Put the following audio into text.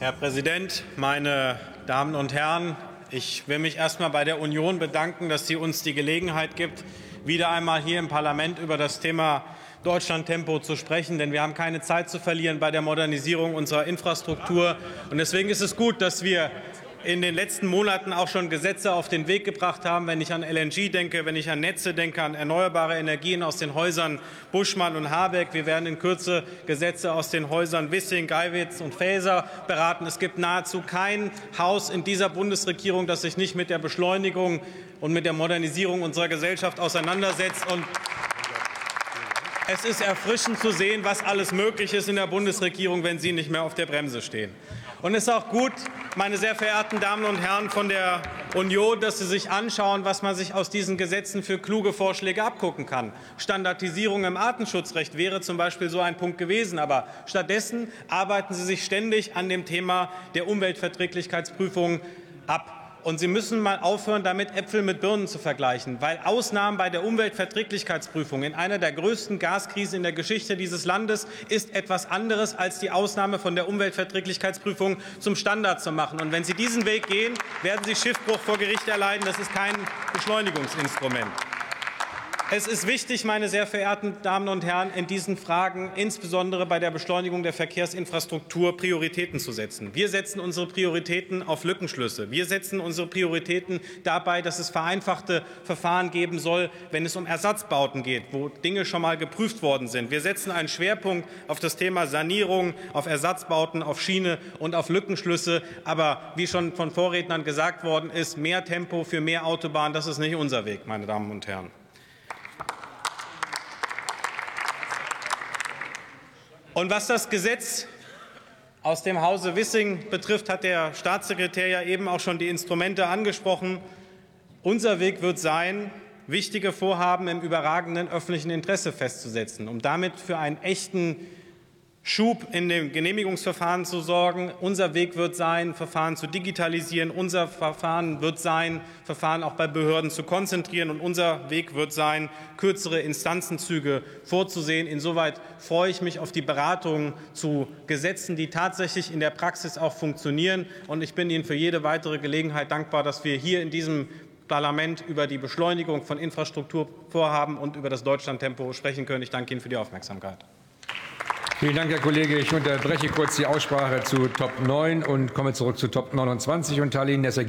Herr Präsident, meine Damen und Herren! Ich will mich erst einmal bei der Union bedanken, dass sie uns die Gelegenheit gibt, wieder einmal hier im Parlament über das Thema Deutschlandtempo zu sprechen. Denn wir haben keine Zeit zu verlieren bei der Modernisierung unserer Infrastruktur. Und deswegen ist es gut, dass wir in den letzten Monaten auch schon Gesetze auf den Weg gebracht haben, wenn ich an LNG denke, wenn ich an Netze denke, an erneuerbare Energien aus den Häusern Buschmann und Habeck. Wir werden in Kürze Gesetze aus den Häusern Wissing, Geiwitz und Faeser beraten. Es gibt nahezu kein Haus in dieser Bundesregierung, das sich nicht mit der Beschleunigung und mit der Modernisierung unserer Gesellschaft auseinandersetzt. Und es ist erfrischend zu sehen, was alles möglich ist in der Bundesregierung, wenn Sie nicht mehr auf der Bremse stehen. Und es ist auch gut, meine sehr verehrten Damen und Herren von der Union, dass Sie sich anschauen, was man sich aus diesen Gesetzen für kluge Vorschläge abgucken kann. Standardisierung im Artenschutzrecht wäre zum Beispiel so ein Punkt gewesen. Aber stattdessen arbeiten Sie sich ständig an dem Thema der Umweltverträglichkeitsprüfung ab. Und Sie müssen mal aufhören, damit Äpfel mit Birnen zu vergleichen, weil Ausnahmen bei der Umweltverträglichkeitsprüfung in einer der größten Gaskrisen in der Geschichte dieses Landes ist etwas anderes als die Ausnahme von der Umweltverträglichkeitsprüfung zum Standard zu machen. Und wenn Sie diesen Weg gehen, werden Sie Schiffbruch vor Gericht erleiden. Das ist kein Beschleunigungsinstrument. Es ist wichtig, meine sehr verehrten Damen und Herren, in diesen Fragen, insbesondere bei der Beschleunigung der Verkehrsinfrastruktur, Prioritäten zu setzen. Wir setzen unsere Prioritäten auf Lückenschlüsse. Wir setzen unsere Prioritäten dabei, dass es vereinfachte Verfahren geben soll, wenn es um Ersatzbauten geht, wo Dinge schon mal geprüft worden sind. Wir setzen einen Schwerpunkt auf das Thema Sanierung, auf Ersatzbauten, auf Schiene und auf Lückenschlüsse. Aber wie schon von Vorrednern gesagt worden ist, mehr Tempo für mehr Autobahn, das ist nicht unser Weg, meine Damen und Herren. Und was das Gesetz aus dem Hause Wissing betrifft, hat der Staatssekretär ja eben auch schon die Instrumente angesprochen. Unser Weg wird sein, wichtige Vorhaben im überragenden öffentlichen Interesse festzusetzen, um damit für einen echten Schub in dem Genehmigungsverfahren zu sorgen. Unser Weg wird sein, Verfahren zu digitalisieren. Unser Verfahren wird sein, Verfahren auch bei Behörden zu konzentrieren. Und unser Weg wird sein, kürzere Instanzenzüge vorzusehen. Insoweit freue ich mich auf die Beratungen zu Gesetzen, die tatsächlich in der Praxis auch funktionieren. Und ich bin Ihnen für jede weitere Gelegenheit dankbar, dass wir hier in diesem Parlament über die Beschleunigung von Infrastrukturvorhaben und über das Deutschlandtempo sprechen können. Ich danke Ihnen für die Aufmerksamkeit. Vielen Dank, Herr Kollege. Ich unterbreche kurz die Aussprache zu Top 9 und komme zurück zu Top 29 und teile Ihnen das Ergebnis